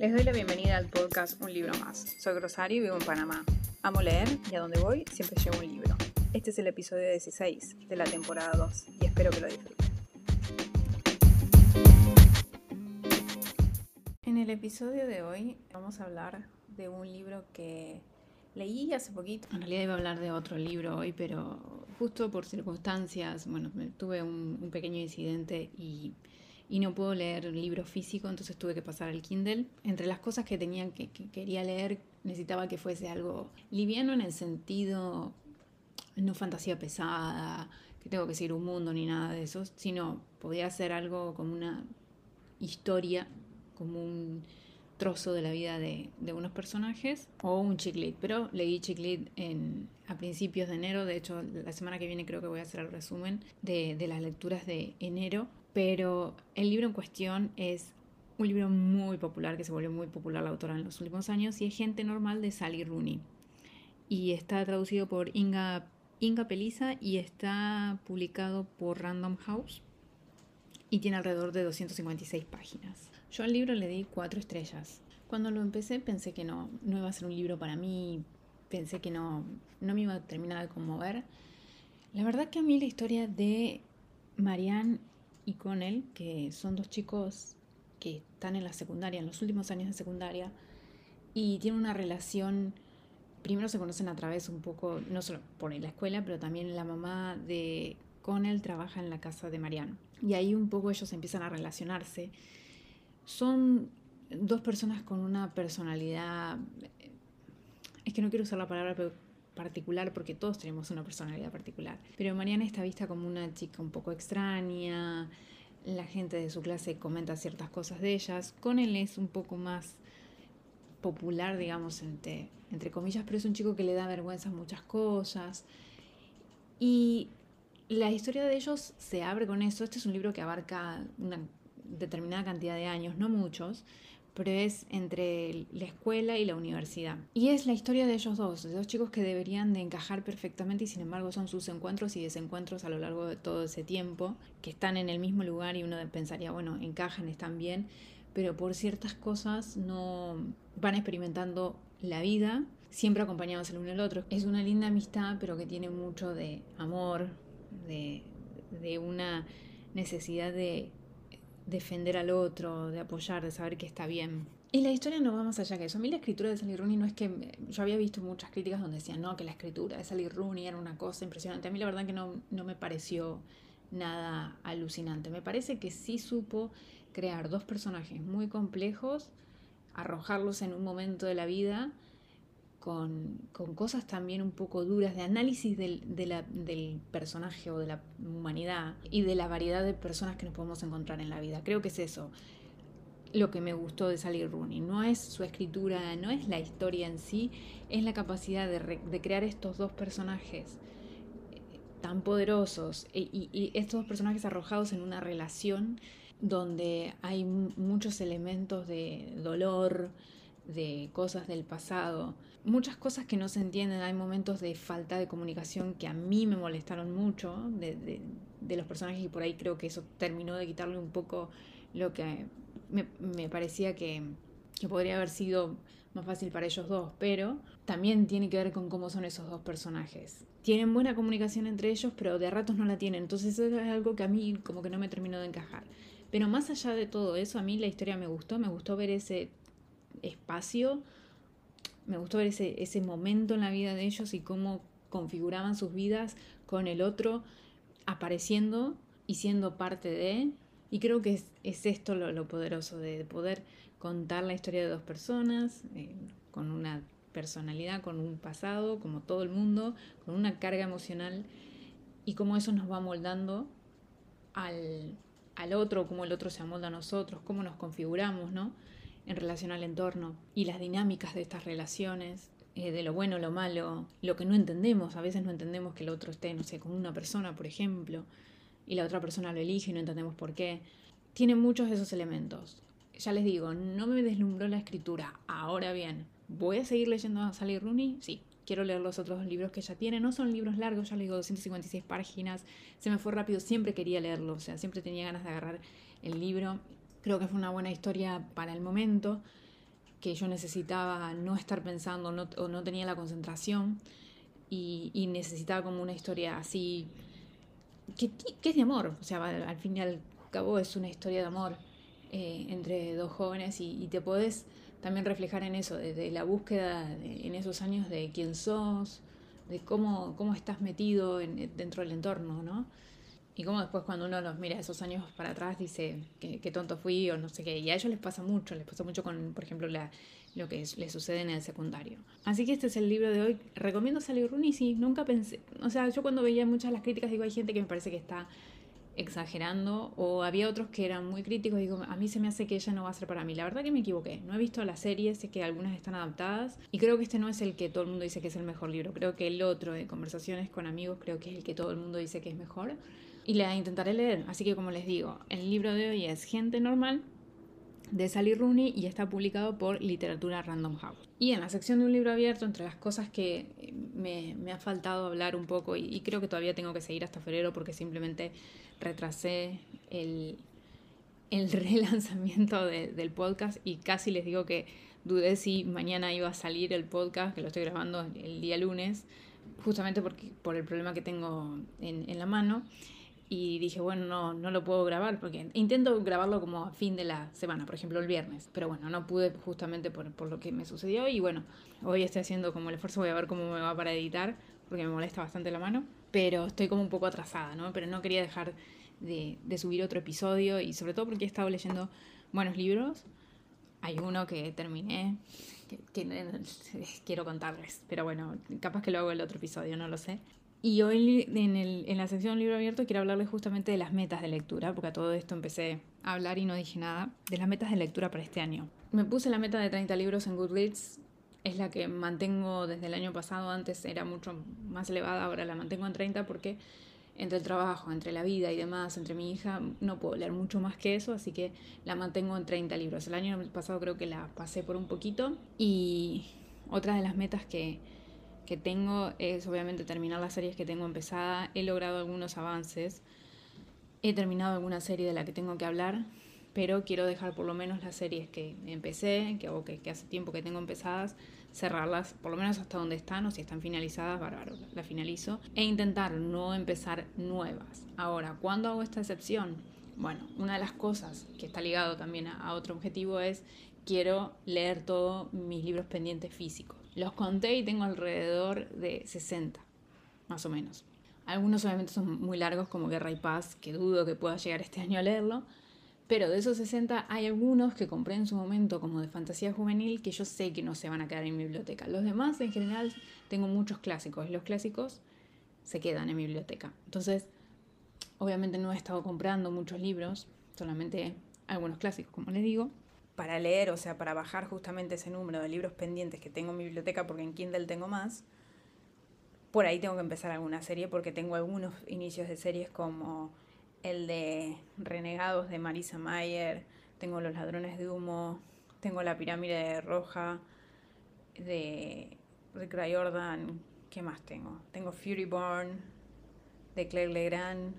Les doy la bienvenida al podcast Un libro más. Soy Rosario y vivo en Panamá. Amo leer y a donde voy siempre llevo un libro. Este es el episodio 16 de la temporada 2 y espero que lo disfruten. En el episodio de hoy vamos a hablar de un libro que leí hace poquito. En realidad iba a hablar de otro libro hoy, pero justo por circunstancias, bueno, tuve un, pequeño incidente y, no puedo leer libro físico, entonces tuve que pasar al Kindle. Entre las cosas que tenía que, quería leer, necesitaba que fuese algo liviano en el sentido no fantasía pesada, que tengo que seguir un mundo ni nada de eso, sino podía ser algo como una historia, como un trozo de la vida de, unos personajes o un chiclit. Pero leí chiclit en, a principios de enero. De hecho, la semana que viene creo que voy a hacer el resumen de, de las lecturas de enero. Pero el libro en cuestión es un libro muy popular, que se volvió muy popular la autora en los últimos años, y es Gente Normal de Sally Rooney. Y está traducido por Inga, Inga Pelisa y está publicado por Random House y tiene alrededor de 256 páginas. Yo al libro le di cuatro estrellas. Cuando lo empecé pensé que no, no iba a ser un libro para mí, pensé que no, no me iba a terminar de conmover. La verdad que a mí la historia de Marianne y Connell, que son dos chicos que están en la secundaria, en los últimos años de secundaria, y tienen una relación, primero se conocen a través un poco, no solo por la escuela, pero también la mamá de Connell trabaja en la casa de Marianne. Y ahí un poco ellos empiezan a relacionarse son dos personas con una personalidad, es que no quiero usar la palabra particular porque todos tenemos una personalidad particular, pero Mariana está vista como una chica un poco extraña, la gente de su clase comenta ciertas cosas de ellas, con él es un poco más popular, digamos, entre, entre comillas, pero es un chico que le da vergüenza muchas cosas. Y la historia de ellos se abre con eso. Este es un libro que abarca una determinada cantidad de años, no muchos, pero es entre la escuela y la universidad. Y es la historia de ellos dos, de dos chicos que deberían de encajar perfectamente y sin embargo son sus encuentros y desencuentros a lo largo de todo ese tiempo, que están en el mismo lugar y uno pensaría, bueno, encajan, están bien, pero por ciertas cosas no van experimentando la vida, siempre acompañados el uno al otro. Es una linda amistad, pero que tiene mucho de amor, de, de una necesidad de defender al otro, de apoyar, de saber que está bien. Y la historia no va más allá que eso. A mí la escritura de Sally Rooney no es que... Yo había visto muchas críticas donde decían, no, que la escritura de Sally Rooney era una cosa impresionante. A mí la verdad que no, no me pareció nada alucinante. Me parece que sí supo crear dos personajes muy complejos, arrojarlos en un momento de la vida con, cosas también un poco duras de análisis del, del, personaje o de la humanidad y de la variedad de personas que nos podemos encontrar en la vida. Creo que es eso lo que me gustó de Sally Rooney. No es su escritura, no es la historia en sí, es la capacidad de, crear estos dos personajes eh, tan poderosos e, y, y, estos dos personajes arrojados en una relación donde hay muchos elementos de dolor, de cosas del pasado, muchas cosas que no se entienden, hay momentos de falta de comunicación que a mí me molestaron mucho de, los personajes y por ahí creo que eso terminó de quitarle un poco lo que me, parecía que, que podría haber sido más fácil para ellos dos, pero también tiene que ver con cómo son esos dos personajes. Tienen buena comunicación entre ellos, pero de ratos no la tienen, entonces eso es algo que a mí como que no me terminó de encajar. Pero más allá de todo eso, a mí la historia me gustó, me gustó ver ese espacio. Me gustó ver ese, ese momento en la vida de ellos y cómo configuraban sus vidas con el otro apareciendo y siendo parte de. Y creo que es, esto lo, poderoso de, poder contar la historia de dos personas eh, con una personalidad, con un pasado, como todo el mundo, con una carga emocional y cómo eso nos va moldando al, al otro, cómo el otro se amolda a nosotros, cómo nos configuramos, ¿no? En relación al entorno y las dinámicas de estas relaciones, eh, de lo bueno, lo malo, lo que no entendemos. A veces no entendemos que el otro esté, no sé, con una persona, por ejemplo, y la otra persona lo elige y no entendemos por qué. Tiene muchos de esos elementos. Ya les digo, no me deslumbró la escritura. Ahora bien, ¿voy a seguir leyendo a Sally Rooney? Sí, quiero leer los otros libros que ella tiene. No son libros largos, ya les digo, 256 páginas. Se me fue rápido, siempre quería leerlo, o sea, siempre tenía ganas de agarrar el libro Creo que fue una buena historia para el momento. que yo necesitaba no estar pensando o no tenía la concentración y, necesitaba como una historia así, que, es de amor, o sea, al, fin y al cabo es una historia de amor eh, entre dos jóvenes y, te podés también reflejar en eso, desde la búsqueda en esos años de quién sos, de cómo, cómo estás metido en, dentro del entorno, ¿no? Y cómo después cuando uno los mira esos años para atrás dice qué tonto fui o no sé qué. Y a ellos les pasa mucho, les pasa mucho con, por ejemplo, la, lo que le sucede en el secundario. Así que este es el libro de hoy. Recomiendo Sally Rooney, sí, nunca pensé, o sea, yo cuando veía muchas las críticas digo, hay gente que me parece que está exagerando o había otros que eran muy críticos digo, a mí se me hace que ella no va a ser para mí. La verdad que me equivoqué, no he visto la serie, sé que algunas están adaptadas y creo que este no es el que todo el mundo dice que es el mejor libro, creo que el otro de conversaciones con amigos creo que es el que todo el mundo dice que es mejor y la intentaré leer, así que como les digo, el libro de hoy es Gente Normal de Sally Rooney y está publicado por Literatura Random House. Y en la sección de un libro abierto, entre las cosas que me, ha faltado hablar un poco, y, creo que todavía tengo que seguir hasta febrero porque simplemente retrasé el, el relanzamiento del podcast y casi les digo que dudé si mañana iba a salir el podcast, que lo estoy grabando el día lunes, justamente porque, por el problema que tengo en, en la mano y dije, bueno, no, no lo puedo grabar porque intento grabarlo como a fin de la semana, por ejemplo el viernes, pero bueno, no pude justamente por, por lo que me sucedió y bueno, hoy estoy haciendo como el esfuerzo, voy a ver cómo me va para editar porque me molesta bastante la mano, pero estoy como un poco atrasada, ¿no? Pero no quería dejar de, de subir otro episodio y sobre todo porque he estado leyendo buenos libros. Hay uno que terminé, que, que quiero contarles, pero bueno, capaz que lo hago el otro episodio, no lo sé. Y hoy en, el, en la sección Libro Abierto quiero hablarles justamente de las metas de lectura, porque a todo esto empecé a hablar y no dije nada, de las metas de lectura para este año. Me puse la meta de 30 libros en Goodreads, es la que mantengo desde el año pasado, antes era mucho más elevada, ahora la mantengo en 30 porque entre el trabajo, entre la vida y demás, entre mi hija, no puedo leer mucho más que eso, así que la mantengo en 30 libros. El año pasado creo que la pasé por un poquito y otra de las metas que que tengo es obviamente terminar las series que tengo empezada. He logrado algunos avances. He terminado alguna serie de la que tengo que hablar, pero quiero dejar por lo menos las series que empecé, que, o que, que hace tiempo que tengo empezadas, cerrarlas, por lo menos hasta donde están, o si están finalizadas, bárbaro, la finalizo, e intentar no empezar nuevas. Ahora, ¿cuándo hago esta excepción? Bueno, una de las cosas que está ligado también a, a otro objetivo es quiero leer todos mis libros pendientes físicos. Los conté y tengo alrededor de 60, más o menos. Algunos obviamente son muy largos, como Guerra y Paz, que dudo que pueda llegar este año a leerlo. Pero de esos 60 hay algunos que compré en su momento como de fantasía juvenil que yo sé que no se van a quedar en mi biblioteca. Los demás en general tengo muchos clásicos y los clásicos se quedan en mi biblioteca. Entonces, obviamente no he estado comprando muchos libros, solamente algunos clásicos, como les digo para leer, o sea, para bajar justamente ese número de libros pendientes que tengo en mi biblioteca, porque en Kindle tengo más, por ahí tengo que empezar alguna serie, porque tengo algunos inicios de series como el de Renegados de Marisa Mayer, tengo Los Ladrones de Humo, tengo La Pirámide Roja de Rick Riordan, ¿qué más tengo? Tengo Fury Born de Claire Legrand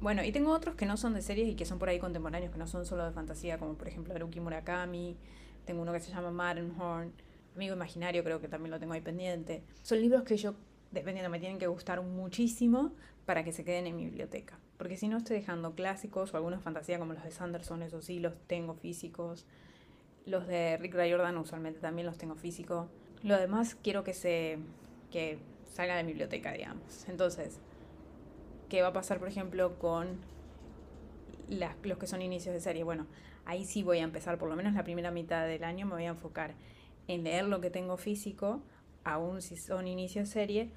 bueno, y tengo otros que no son de series y que son por ahí contemporáneos, que no son solo de fantasía, como por ejemplo Haruki Murakami. Tengo uno que se llama Matterhorn. Amigo Imaginario, creo que también lo tengo ahí pendiente. Son libros que yo, dependiendo, me tienen que gustar muchísimo para que se queden en mi biblioteca. Porque si no, estoy dejando clásicos o algunos fantasía como los de Sanderson, esos sí los tengo físicos. Los de Rick Riordan usualmente también los tengo físicos. Lo demás quiero que se que salga de mi biblioteca, digamos. Entonces, qué va a pasar, por ejemplo, con los que son inicios de serie. Bueno, ahí sí voy a empezar, por lo menos la primera mitad del año me voy a enfocar en leer lo que tengo físico, aún si son inicios de serie,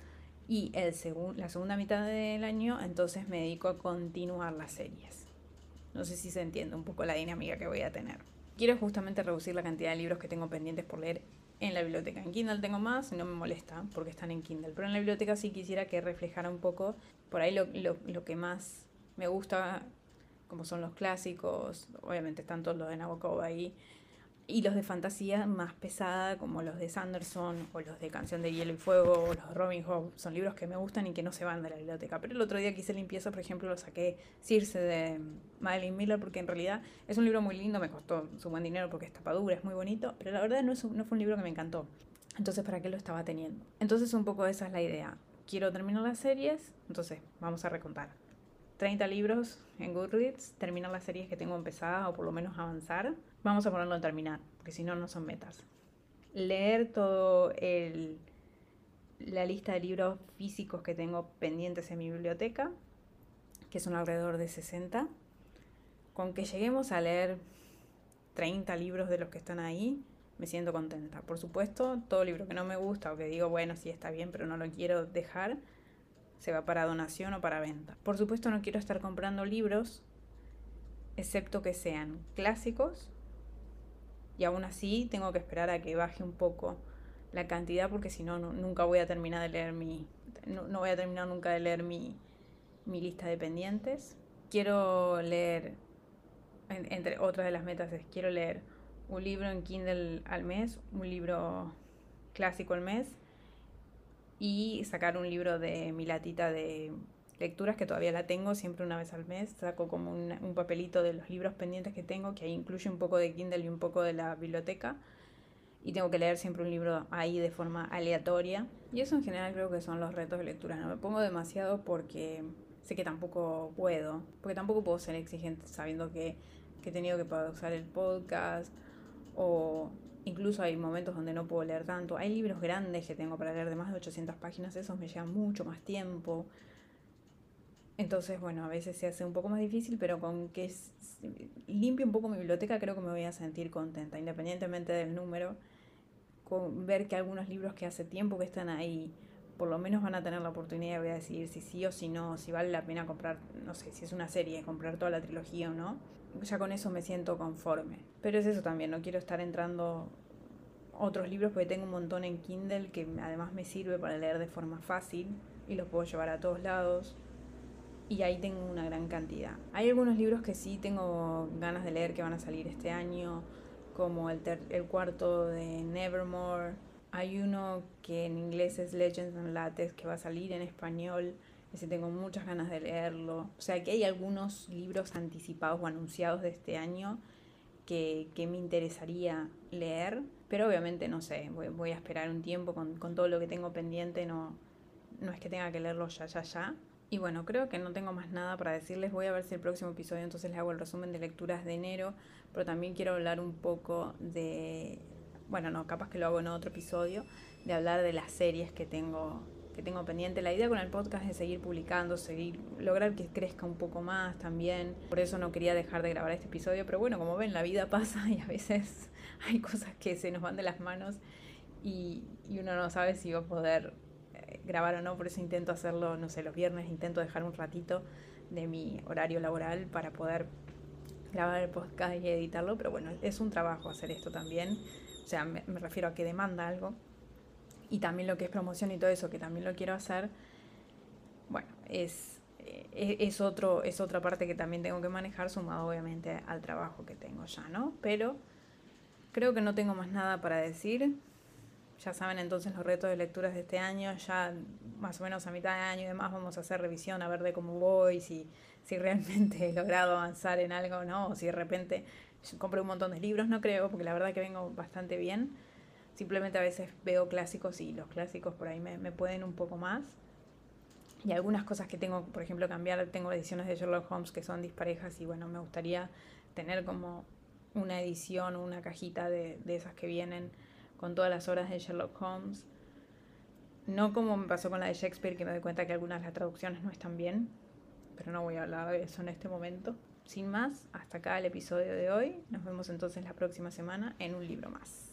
y el la segunda mitad del año entonces me dedico a continuar las series. No sé si se entiende un poco la dinámica que voy a tener. Quiero justamente reducir la cantidad de libros que tengo pendientes por leer en la biblioteca. En Kindle tengo más no me molesta porque están en Kindle. Pero en la biblioteca sí quisiera que reflejara un poco por ahí lo, lo, que más me gusta, como son los clásicos. Obviamente están todos los de Nabokov ahí. Y los de fantasía más pesada, como los de Sanderson o los de Canción de Hielo y Fuego o los de Robin Hood, son libros que me gustan y que no se van de la biblioteca. Pero el otro día que hice limpieza, por ejemplo, lo saqué Circe de Madeline Miller porque en realidad es un libro muy lindo, me costó su buen dinero porque es tapadura, es muy bonito, pero la verdad no, es, no fue un libro que me encantó. Entonces, ¿para qué lo estaba teniendo? Entonces, un poco esa es la idea. Quiero terminar las series, entonces vamos a recontar. 30 libros en Goodreads, terminar las series que tengo empezadas o por lo menos avanzar. Vamos a ponerlo en terminar, porque si no, no son metas. Leer todo el, la lista de libros físicos que tengo pendientes en mi biblioteca, que son alrededor de 60. Con que lleguemos a leer 30 libros de los que están ahí, me siento contenta. Por supuesto, todo libro que no me gusta o que digo, bueno, sí está bien, pero no lo quiero dejar, se va para donación o para venta. Por supuesto no quiero estar comprando libros, excepto que sean clásicos, y aún así tengo que esperar a que baje un poco la cantidad porque si no, nunca voy a terminar de leer mi, no, voy a terminar nunca de leer mi, mi lista de pendientes. Quiero leer, entre otras de las metas es, quiero leer un libro en Kindle al mes, un libro clásico al mes y sacar un libro de mi latita de lecturas que todavía la tengo siempre una vez al mes. Saco como un, papelito de los libros pendientes que tengo, que ahí incluye un poco de Kindle y un poco de la biblioteca. Y tengo que leer siempre un libro ahí de forma aleatoria. Y eso en general creo que son los retos de lectura. No me pongo demasiado porque sé que tampoco puedo. Porque tampoco puedo ser exigente sabiendo que, que he tenido que pausar el podcast o Incluso hay momentos donde no puedo leer tanto. Hay libros grandes que tengo para leer de más de 800 páginas, esos me llevan mucho más tiempo. Entonces, bueno, a veces se hace un poco más difícil, pero con que limpie un poco mi biblioteca creo que me voy a sentir contenta, independientemente del número. Con ver que algunos libros que hace tiempo que están ahí, por lo menos van a tener la oportunidad, a decidir si sí o si no, si vale la pena comprar, no sé, si es una serie, comprar toda la trilogía o no ya con eso me siento conforme. Pero es eso también, no quiero estar entrando otros libros porque tengo un montón en Kindle que además me sirve para leer de forma fácil y los puedo llevar a todos lados. Y ahí tengo una gran cantidad. Hay algunos libros que sí tengo ganas de leer que van a salir este año, como el, el cuarto de Nevermore. Hay uno que en inglés es Legends and Lattes que va a salir en español ese tengo muchas ganas de leerlo. O sea que hay algunos libros anticipados o anunciados de este año que, me interesaría leer, pero obviamente no sé, voy, a esperar un tiempo con, todo lo que tengo pendiente, no, no es que tenga que leerlo ya, ya, ya. Y bueno, creo que no tengo más nada para decirles. Voy a ver si el próximo episodio entonces les hago el resumen de lecturas de enero, pero también quiero hablar un poco de, bueno, no, capaz que lo hago en otro episodio, de hablar de las series que tengo tengo pendiente. La idea con el podcast es seguir publicando, seguir, lograr que crezca un poco más también. Por eso no quería dejar de grabar este episodio, pero bueno, como ven, la vida pasa y a veces hay cosas que se nos van de las manos y, uno no sabe si va a poder grabar o no, por eso intento hacerlo, no sé, los viernes intento dejar un ratito de mi horario laboral para poder grabar el podcast y editarlo, pero bueno, es un trabajo hacer esto también, o sea, me refiero a que demanda algo y también lo que es promoción y todo eso, que también lo quiero hacer, bueno, es, eh, es, otro, es otra parte que también tengo que manejar, sumado obviamente al trabajo que tengo ya, ¿no? Pero creo que no tengo más nada para decir. Ya saben entonces los retos de lecturas de este año, ya más o menos a mitad de año y demás vamos a hacer revisión a ver de cómo voy, si, si realmente he logrado avanzar en algo no, o si de repente compré un montón de libros, no creo, porque la verdad que vengo bastante bien Simplemente a veces veo clásicos y los clásicos por ahí me, me pueden un poco más. Y algunas cosas que tengo, por ejemplo, cambiar, tengo ediciones de Sherlock Holmes que son disparejas y bueno, me gustaría tener como una edición o una cajita de, de esas que vienen con todas las obras de Sherlock Holmes. No como me pasó con la de Shakespeare, que me doy cuenta que algunas de las traducciones no están bien, pero no voy a hablar de eso en este momento. Sin más, hasta acá el episodio de hoy. Nos vemos entonces la próxima semana en un libro más.